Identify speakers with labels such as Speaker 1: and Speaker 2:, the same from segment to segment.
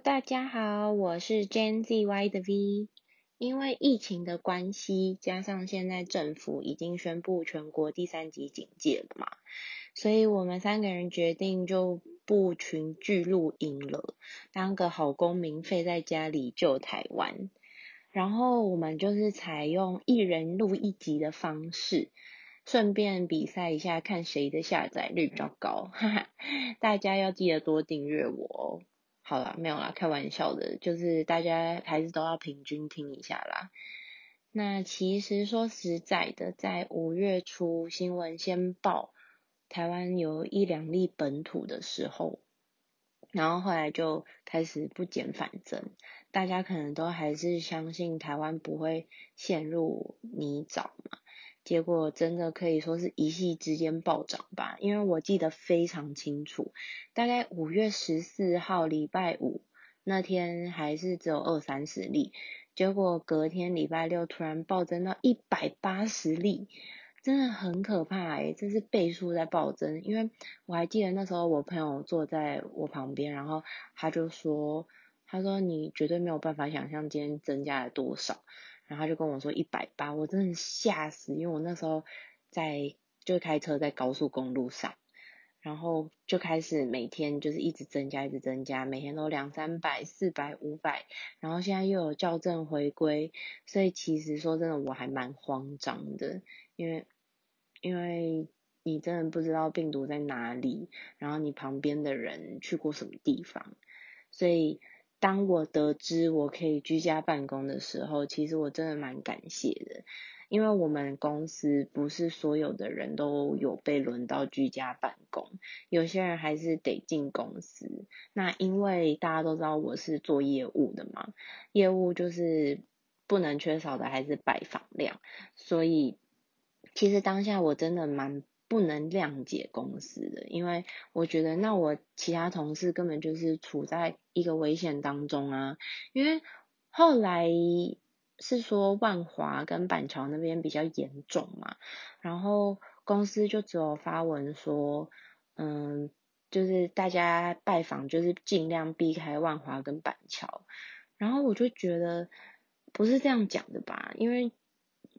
Speaker 1: 大家好，我是 Gen Z Y 的 V。因为疫情的关系，加上现在政府已经宣布全国第三级警戒了嘛，所以我们三个人决定就不群聚录音了，当个好公民，废在家里救台湾。然后我们就是采用一人录一集的方式，顺便比赛一下，看谁的下载率比较高。哈哈，大家要记得多订阅我哦。好啦，没有啦，开玩笑的，就是大家还是都要平均听一下啦。那其实说实在的，在五月初新闻先报台湾有一两例本土的时候，然后后来就开始不减反增，大家可能都还是相信台湾不会陷入泥沼嘛。结果真的可以说是一夕之间暴涨吧，因为我记得非常清楚，大概五月十四号礼拜五那天还是只有二三十例，结果隔天礼拜六突然暴增到一百八十例，真的很可怕诶，这是倍数在暴增。因为我还记得那时候我朋友坐在我旁边，然后他就说，他说你绝对没有办法想象今天增加了多少。然后他就跟我说一百八，我真的吓死，因为我那时候在就开车在高速公路上，然后就开始每天就是一直增加，一直增加，每天都两三百、四百、五百，然后现在又有校正回归，所以其实说真的我还蛮慌张的，因为因为你真的不知道病毒在哪里，然后你旁边的人去过什么地方，所以。当我得知我可以居家办公的时候，其实我真的蛮感谢的，因为我们公司不是所有的人都有被轮到居家办公，有些人还是得进公司。那因为大家都知道我是做业务的嘛，业务就是不能缺少的还是拜访量，所以其实当下我真的蛮。不能谅解公司的，因为我觉得那我其他同事根本就是处在一个危险当中啊。因为后来是说万华跟板桥那边比较严重嘛，然后公司就只有发文说，嗯，就是大家拜访就是尽量避开万华跟板桥，然后我就觉得不是这样讲的吧，因为。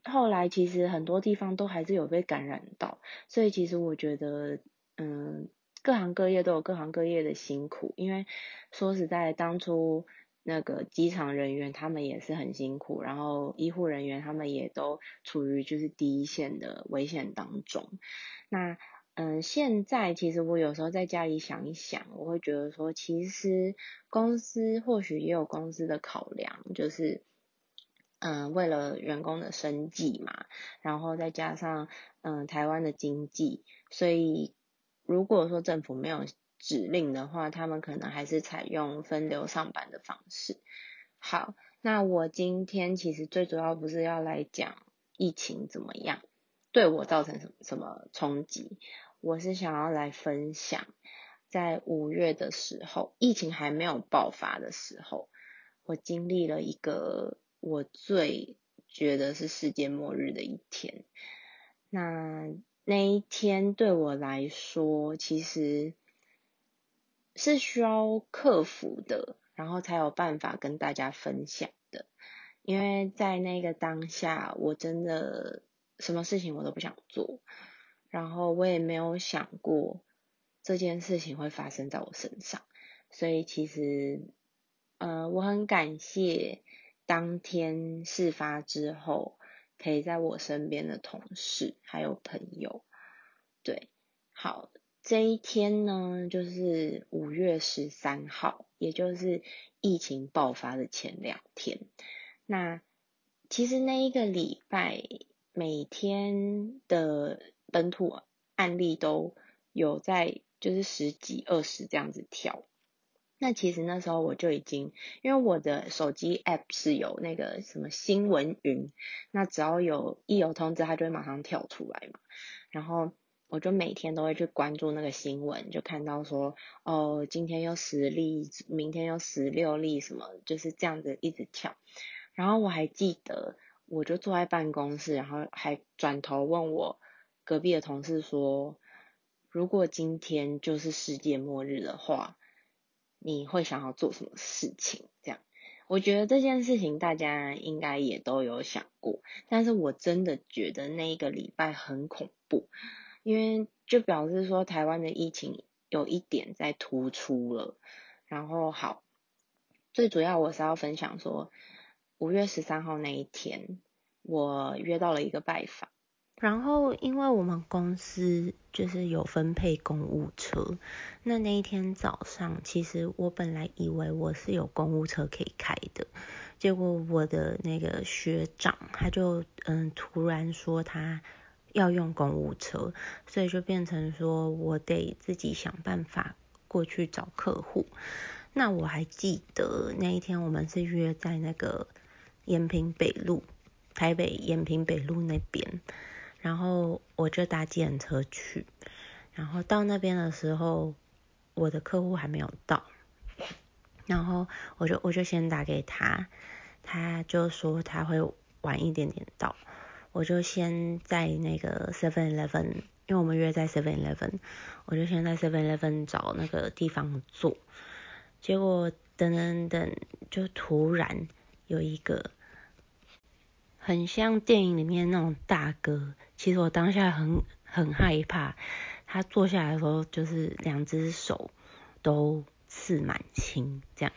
Speaker 1: 后来其实很多地方都还是有被感染到，所以其实我觉得，嗯，各行各业都有各行各业的辛苦，因为说实在，当初那个机场人员他们也是很辛苦，然后医护人员他们也都处于就是第一线的危险当中。那嗯，现在其实我有时候在家里想一想，我会觉得说，其实公司或许也有公司的考量，就是。嗯，为了员工的生计嘛，然后再加上嗯台湾的经济，所以如果说政府没有指令的话，他们可能还是采用分流上班的方式。好，那我今天其实最主要不是要来讲疫情怎么样对我造成什么什么冲击，我是想要来分享在五月的时候，疫情还没有爆发的时候，我经历了一个。我最觉得是世界末日的一天，那那一天对我来说，其实是需要克服的，然后才有办法跟大家分享的。因为在那个当下，我真的什么事情我都不想做，然后我也没有想过这件事情会发生在我身上，所以其实，呃，我很感谢。当天事发之后，陪在我身边的同事还有朋友，对，好，这一天呢，就是五月十三号，也就是疫情爆发的前两天。那其实那一个礼拜，每天的本土案例都有在，就是十几、二十这样子跳。那其实那时候我就已经，因为我的手机 app 是有那个什么新闻云，那只要有一有通知，它就会马上跳出来嘛。然后我就每天都会去关注那个新闻，就看到说，哦，今天又十例，明天又十六例，什么就是这样子一直跳。然后我还记得，我就坐在办公室，然后还转头问我隔壁的同事说，如果今天就是世界末日的话。你会想要做什么事情？这样，我觉得这件事情大家应该也都有想过，但是我真的觉得那一个礼拜很恐怖，因为就表示说台湾的疫情有一点在突出了。然后好，最主要我是要分享说，五月十三号那一天，我约到了一个拜访。然后，因为我们公司就是有分配公务车，那那一天早上，其实我本来以为我是有公务车可以开的，结果我的那个学长他就嗯突然说他要用公务车，所以就变成说我得自己想办法过去找客户。那我还记得那一天我们是约在那个延平北路，台北延平北路那边。然后我就搭计程车去，然后到那边的时候，我的客户还没有到，然后我就我就先打给他，他就说他会晚一点点到，我就先在那个 Seven Eleven，因为我们约在 Seven Eleven，我就先在 Seven Eleven 找那个地方坐，结果等等等，就突然有一个。很像电影里面那种大哥，其实我当下很很害怕。他坐下来的时候，就是两只手都刺满青这样。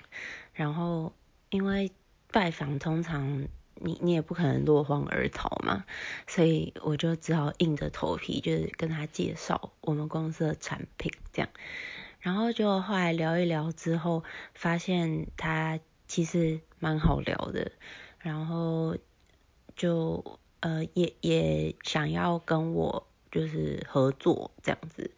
Speaker 1: 然后因为拜访通常你你也不可能落荒而逃嘛，所以我就只好硬着头皮，就是跟他介绍我们公司的产品这样。然后就后来聊一聊之后，发现他其实蛮好聊的，然后。就呃也也想要跟我就是合作这样子，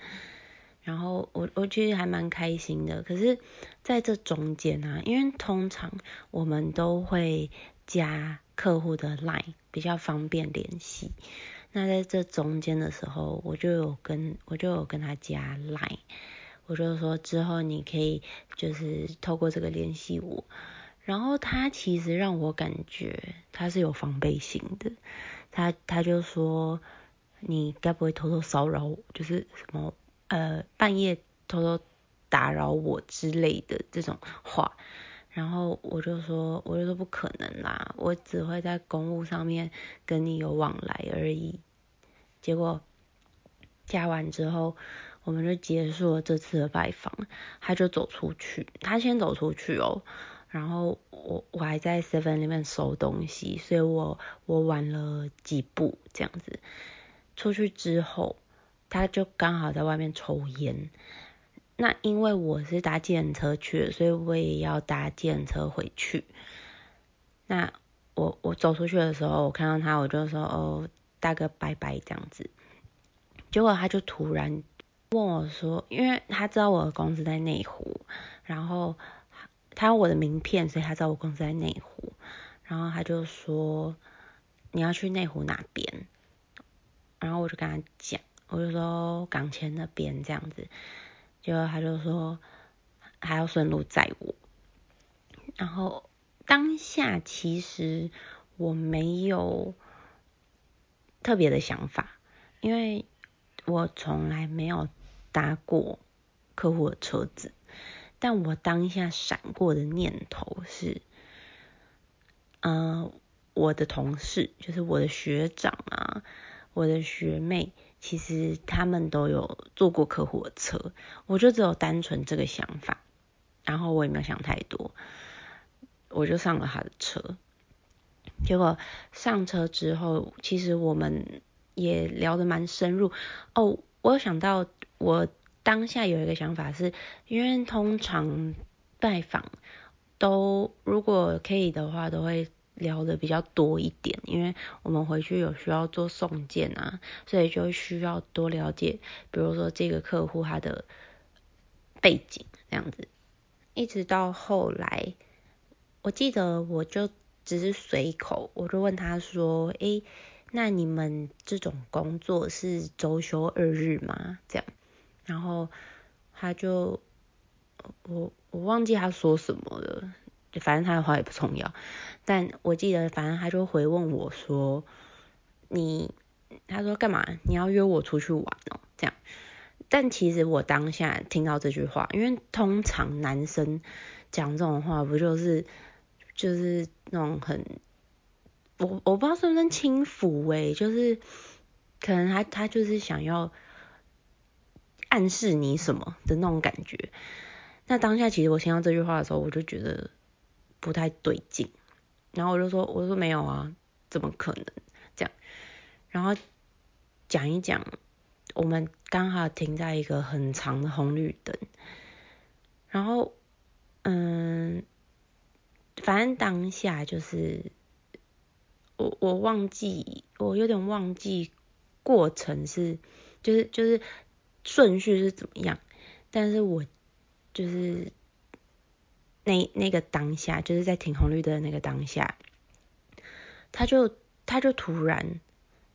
Speaker 1: 然后我我其实还蛮开心的。可是在这中间呢，因为通常我们都会加客户的 line 比较方便联系。那在这中间的时候，我就有跟我就有跟他加 line，我就说之后你可以就是透过这个联系我。然后他其实让我感觉他是有防备心的，他他就说你该不会偷偷骚扰我，就是什么呃半夜偷偷打扰我之类的这种话，然后我就说我就说不可能啦，我只会在公务上面跟你有往来而已。结果加完之后，我们就结束了这次的拜访，他就走出去，他先走出去哦。然后我我还在 seven 里面收东西，所以我我晚了几步这样子。出去之后，他就刚好在外面抽烟。那因为我是搭计程车去的，所以我也要搭计程车回去。那我我走出去的时候，我看到他，我就说哦，大哥拜拜这样子。结果他就突然问我说，因为他知道我的公司在内湖，然后。他有我的名片，所以他知道我公司在内湖。然后他就说你要去内湖哪边？然后我就跟他讲，我就说港前那边这样子。结果他就说还要顺路载我。然后当下其实我没有特别的想法，因为我从来没有搭过客户的车子。但我当下闪过的念头是，嗯，我的同事，就是我的学长啊，我的学妹，其实他们都有坐过客户的车，我就只有单纯这个想法，然后我也没有想太多，我就上了他的车。结果上车之后，其实我们也聊得蛮深入。哦，我有想到我。当下有一个想法是，因为通常拜访都如果可以的话，都会聊的比较多一点，因为我们回去有需要做送件啊，所以就需要多了解，比如说这个客户他的背景这样子。一直到后来，我记得我就只是随口，我就问他说：“诶，那你们这种工作是周休二日吗？”这样。然后他就我我忘记他说什么了，反正他的话也不重要。但我记得，反正他就回问我说：“你他说干嘛？你要约我出去玩哦？”这样。但其实我当下听到这句话，因为通常男生讲这种话，不就是就是那种很，我我不知道算不算轻浮诶，就是可能他他就是想要暗示你什么的那种感觉。那当下其实我听到这句话的时候，我就觉得不太对劲，然后我就说我说没有啊，怎么可能这样？然后讲一讲。我们刚好停在一个很长的红绿灯，然后，嗯，反正当下就是我我忘记，我有点忘记过程是，就是就是顺序是怎么样，但是我就是那那个当下，就是在停红绿灯的那个当下，他就他就突然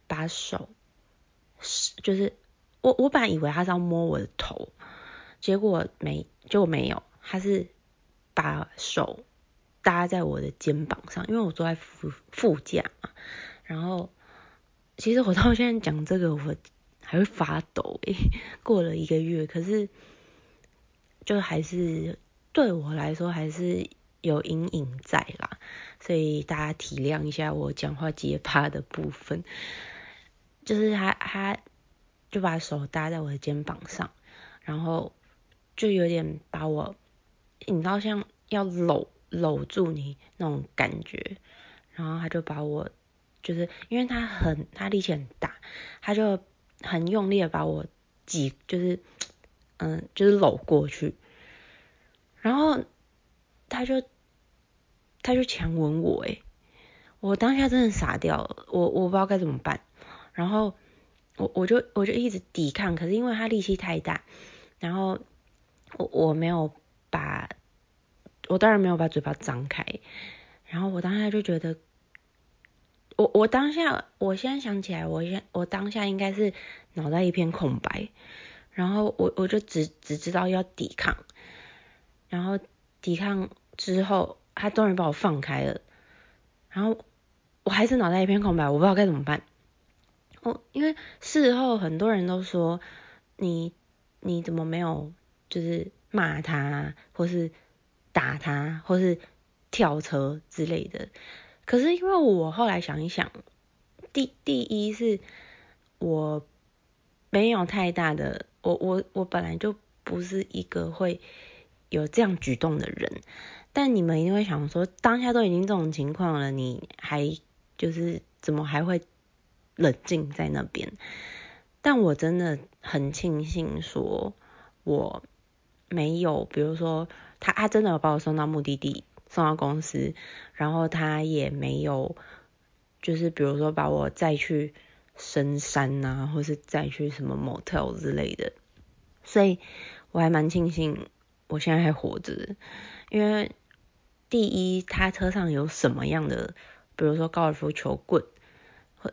Speaker 1: 把手就是。我我本来以为他是要摸我的头，结果没，结果没有，他是把手搭在我的肩膀上，因为我坐在副副驾嘛。然后，其实我到现在讲这个，我还会发抖诶。过了一个月，可是就还是对我来说还是有阴影在啦，所以大家体谅一下我讲话结巴的部分，就是他他。就把手搭在我的肩膀上，然后就有点把我，你知道像要搂搂住你那种感觉，然后他就把我，就是因为他很他力气很大，他就很用力的把我挤，就是嗯就是搂过去，然后他就他就强吻我诶，我当下真的傻掉了，我我不知道该怎么办，然后。我我就我就一直抵抗，可是因为他力气太大，然后我我没有把，我当然没有把嘴巴张开，然后我当下就觉得，我我当下我现在想起来，我现我当下应该是脑袋一片空白，然后我我就只只知道要抵抗，然后抵抗之后，他终于把我放开了，然后我还是脑袋一片空白，我不知道该怎么办。我，因为事后很多人都说你你怎么没有就是骂他，或是打他，或是跳车之类的。可是因为我后来想一想，第第一是我没有太大的，我我我本来就不是一个会有这样举动的人。但你们一定会想说，当下都已经这种情况了，你还就是怎么还会？冷静在那边，但我真的很庆幸，说我没有，比如说他，他真的有把我送到目的地，送到公司，然后他也没有，就是比如说把我再去深山啊，或是再去什么 motel 之类的，所以我还蛮庆幸我现在还活着，因为第一，他车上有什么样的，比如说高尔夫球棍。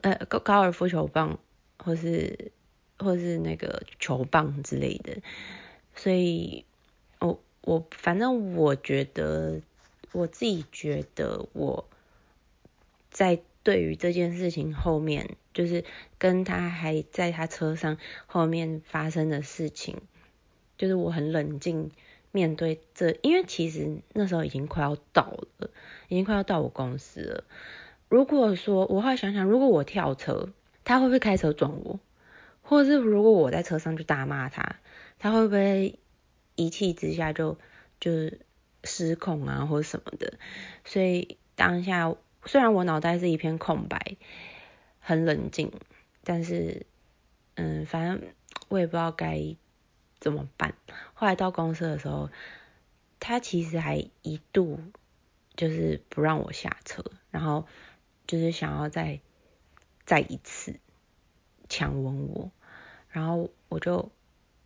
Speaker 1: 呃，高高尔夫球棒，或是或是那个球棒之类的，所以，我我反正我觉得，我自己觉得我在对于这件事情后面，就是跟他还在他车上后面发生的事情，就是我很冷静面对这，因为其实那时候已经快要到了，已经快要到我公司了。如果说我后来想想，如果我跳车，他会不会开车撞我？或者是如果我在车上就大骂他，他会不会一气之下就就是失控啊，或者什么的？所以当下虽然我脑袋是一片空白，很冷静，但是嗯，反正我也不知道该怎么办。后来到公司的时候，他其实还一度就是不让我下车，然后。就是想要再再一次强吻我，然后我就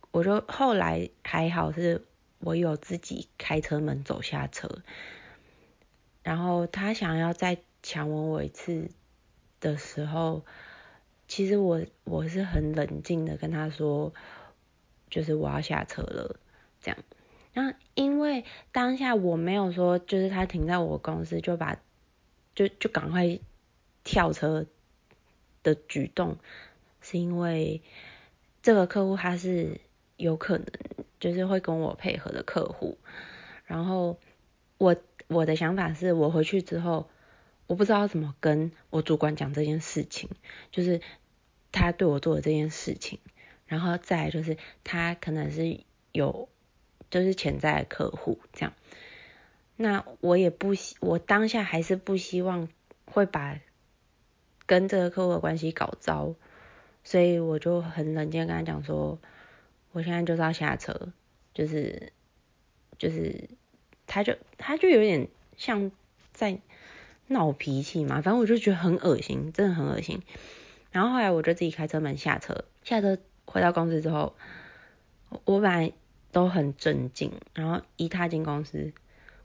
Speaker 1: 我就后来还好是我有自己开车门走下车，然后他想要再强吻我一次的时候，其实我我是很冷静的跟他说，就是我要下车了这样，那因为当下我没有说就是他停在我公司就把就就赶快。跳车的举动，是因为这个客户他是有可能就是会跟我配合的客户，然后我我的想法是我回去之后，我不知道怎么跟我主管讲这件事情，就是他对我做的这件事情，然后再就是他可能是有就是潜在客户这样，那我也不希我当下还是不希望会把跟这个客户的关系搞糟。所以我就很冷静跟他讲说，我现在就是要下车，就是就是，他就他就有点像在闹脾气嘛，反正我就觉得很恶心，真的很恶心。然后后来我就自己开车门下车，下车回到公司之后，我本来都很镇静，然后一踏进公司，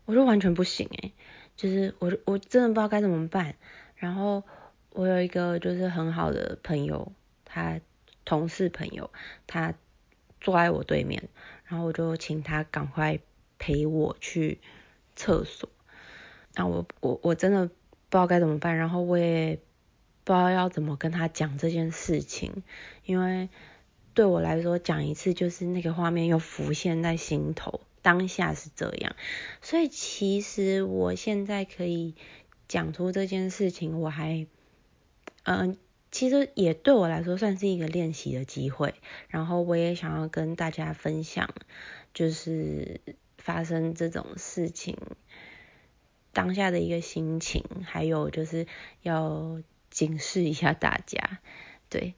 Speaker 1: 我就完全不行诶，就是我我真的不知道该怎么办。然后我有一个就是很好的朋友。他同事朋友，他坐在我对面，然后我就请他赶快陪我去厕所。那我我我真的不知道该怎么办，然后我也不知道要怎么跟他讲这件事情，因为对我来说讲一次就是那个画面又浮现在心头，当下是这样，所以其实我现在可以讲出这件事情，我还嗯。其实也对我来说算是一个练习的机会，然后我也想要跟大家分享，就是发生这种事情当下的一个心情，还有就是要警示一下大家，对，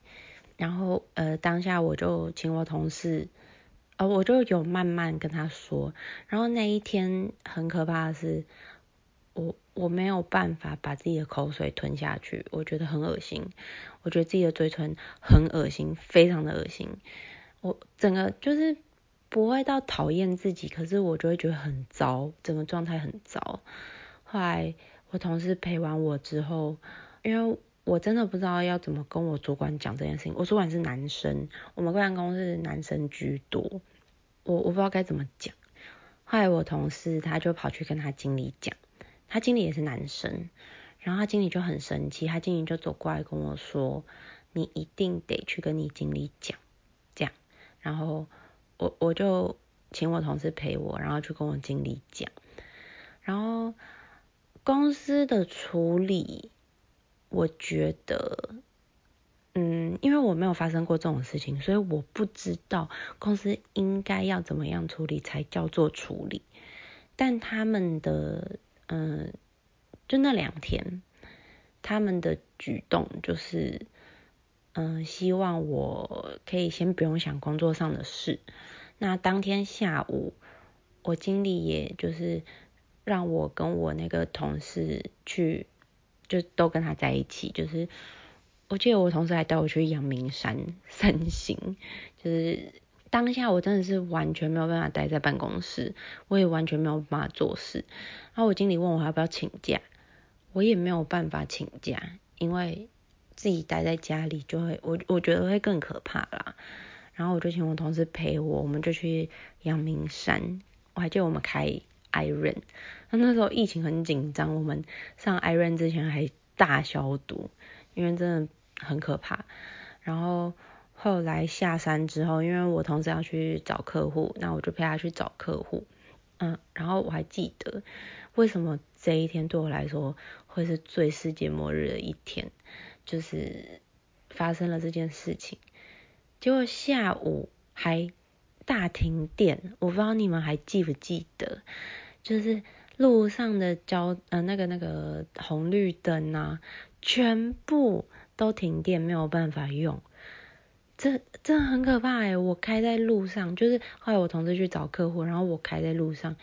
Speaker 1: 然后呃当下我就请我同事，呃我就有慢慢跟他说，然后那一天很可怕的是。我我没有办法把自己的口水吞下去，我觉得很恶心，我觉得自己的嘴唇很恶心，非常的恶心。我整个就是不会到讨厌自己，可是我就会觉得很糟，整个状态很糟。后来我同事陪完我之后，因为我真的不知道要怎么跟我主管讲这件事情，我主管是男生，我们办公室男生居多，我我不知道该怎么讲。后来我同事他就跑去跟他经理讲。他经理也是男生，然后他经理就很生气，他经理就走过来跟我说：“你一定得去跟你经理讲，这样。”然后我我就请我同事陪我，然后去跟我经理讲。然后公司的处理，我觉得，嗯，因为我没有发生过这种事情，所以我不知道公司应该要怎么样处理才叫做处理。但他们的。嗯，就那两天，他们的举动就是，嗯，希望我可以先不用想工作上的事。那当天下午，我经理也就是让我跟我那个同事去，就都跟他在一起。就是我记得我同事还带我去阳明山散行，就是。当下我真的是完全没有办法待在办公室，我也完全没有办法做事。然后我经理问我要不要请假，我也没有办法请假，因为自己待在家里就会，我我觉得会更可怕啦。然后我就请我同事陪我，我们就去阳明山。我还记得我们开 Iron，那那时候疫情很紧张，我们上 Iron 之前还大消毒，因为真的很可怕。然后。后来下山之后，因为我同事要去找客户，那我就陪他去找客户。嗯，然后我还记得为什么这一天对我来说会是最世界末日的一天，就是发生了这件事情。结果下午还大停电，我不知道你们还记不记得，就是路上的交呃那个那个红绿灯啊，全部都停电，没有办法用。这真的很可怕哎！我开在路上，就是后来我同事去找客户，然后我开在路上，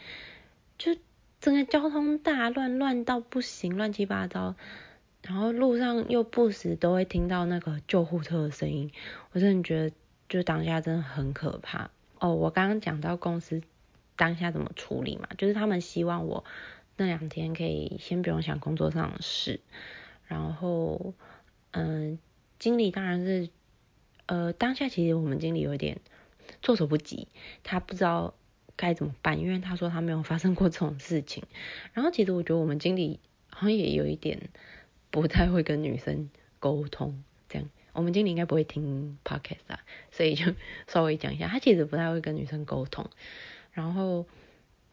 Speaker 1: 就整个交通大乱，乱到不行，乱七八糟。然后路上又不时都会听到那个救护车的声音，我真的觉得就当下真的很可怕哦。我刚刚讲到公司当下怎么处理嘛，就是他们希望我那两天可以先不用想工作上的事，然后嗯，经理当然是。呃，当下其实我们经理有点措手不及，他不知道该怎么办，因为他说他没有发生过这种事情。然后其实我觉得我们经理好像也有一点不太会跟女生沟通，这样我们经理应该不会听 podcast 啊，所以就 稍微讲一下，他其实不太会跟女生沟通，然后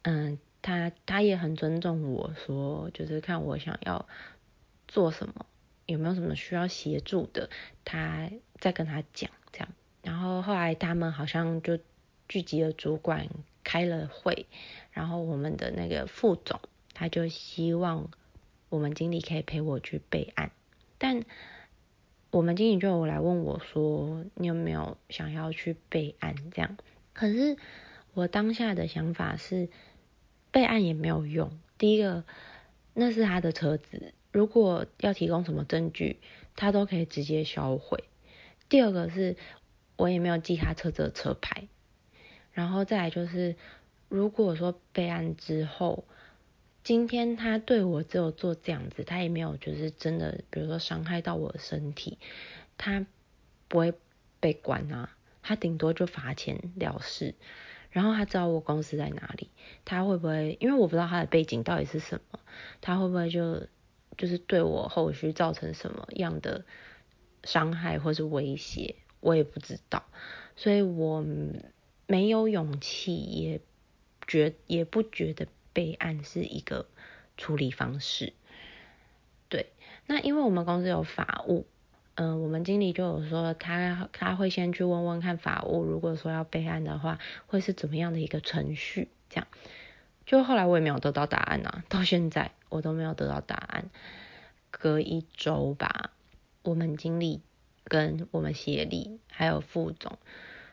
Speaker 1: 嗯，他他也很尊重我说，就是看我想要做什么，有没有什么需要协助的，他再跟他讲这样，然后后来他们好像就聚集了主管开了会，然后我们的那个副总他就希望我们经理可以陪我去备案。但我们经理就有来问我说：“你有没有想要去备案？”这样，可是我当下的想法是，备案也没有用。第一个，那是他的车子，如果要提供什么证据，他都可以直接销毁。第二个是，我也没有记他车子的车牌。然后再来就是，如果说备案之后，今天他对我只有做这样子，他也没有就是真的，比如说伤害到我的身体，他不会被关啊，他顶多就罚钱了事。然后他知道我公司在哪里，他会不会？因为我不知道他的背景到底是什么，他会不会就就是对我后续造成什么样的伤害或是威胁，我也不知道，所以我没有勇气，也觉也不觉得。备案是一个处理方式，对。那因为我们公司有法务，嗯，我们经理就有说他他会先去问问看法务，如果说要备案的话，会是怎么样的一个程序？这样。就后来我也没有得到答案啊，到现在我都没有得到答案。隔一周吧，我们经理跟我们协理还有副总，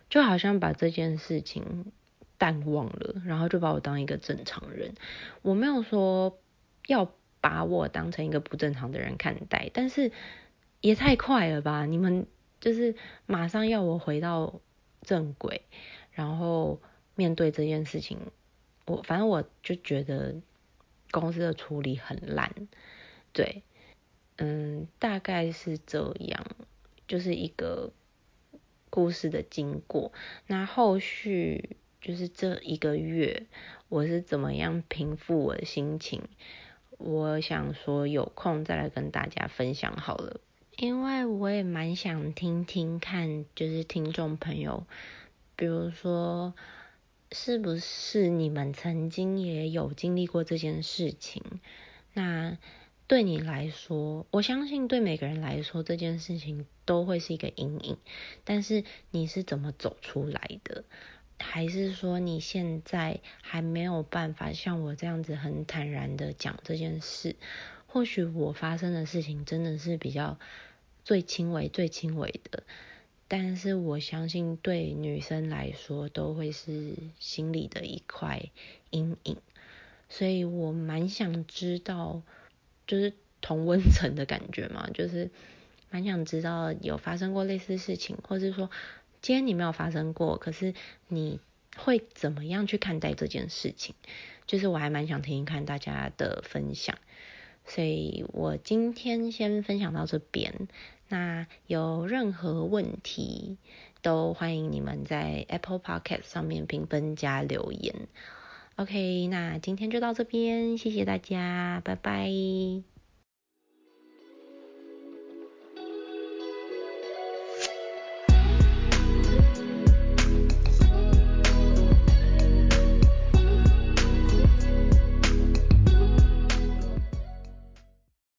Speaker 1: 就好像把这件事情。淡忘了，然后就把我当一个正常人。我没有说要把我当成一个不正常的人看待，但是也太快了吧？你们就是马上要我回到正轨，然后面对这件事情。我反正我就觉得公司的处理很烂，对，嗯，大概是这样，就是一个故事的经过。那后续。就是这一个月，我是怎么样平复我的心情？我想说有空再来跟大家分享好了，因为我也蛮想听听看，就是听众朋友，比如说是不是你们曾经也有经历过这件事情？那对你来说，我相信对每个人来说这件事情都会是一个阴影，但是你是怎么走出来的？还是说你现在还没有办法像我这样子很坦然的讲这件事？或许我发生的事情真的是比较最轻微、最轻微的，但是我相信对女生来说都会是心里的一块阴影，所以我蛮想知道，就是同温层的感觉嘛，就是蛮想知道有发生过类似事情，或者说。今天你没有发生过，可是你会怎么样去看待这件事情？就是我还蛮想听一看大家的分享，所以我今天先分享到这边。那有任何问题都欢迎你们在 Apple Podcast 上面评分加留言。OK，那今天就到这边，谢谢大家，拜拜。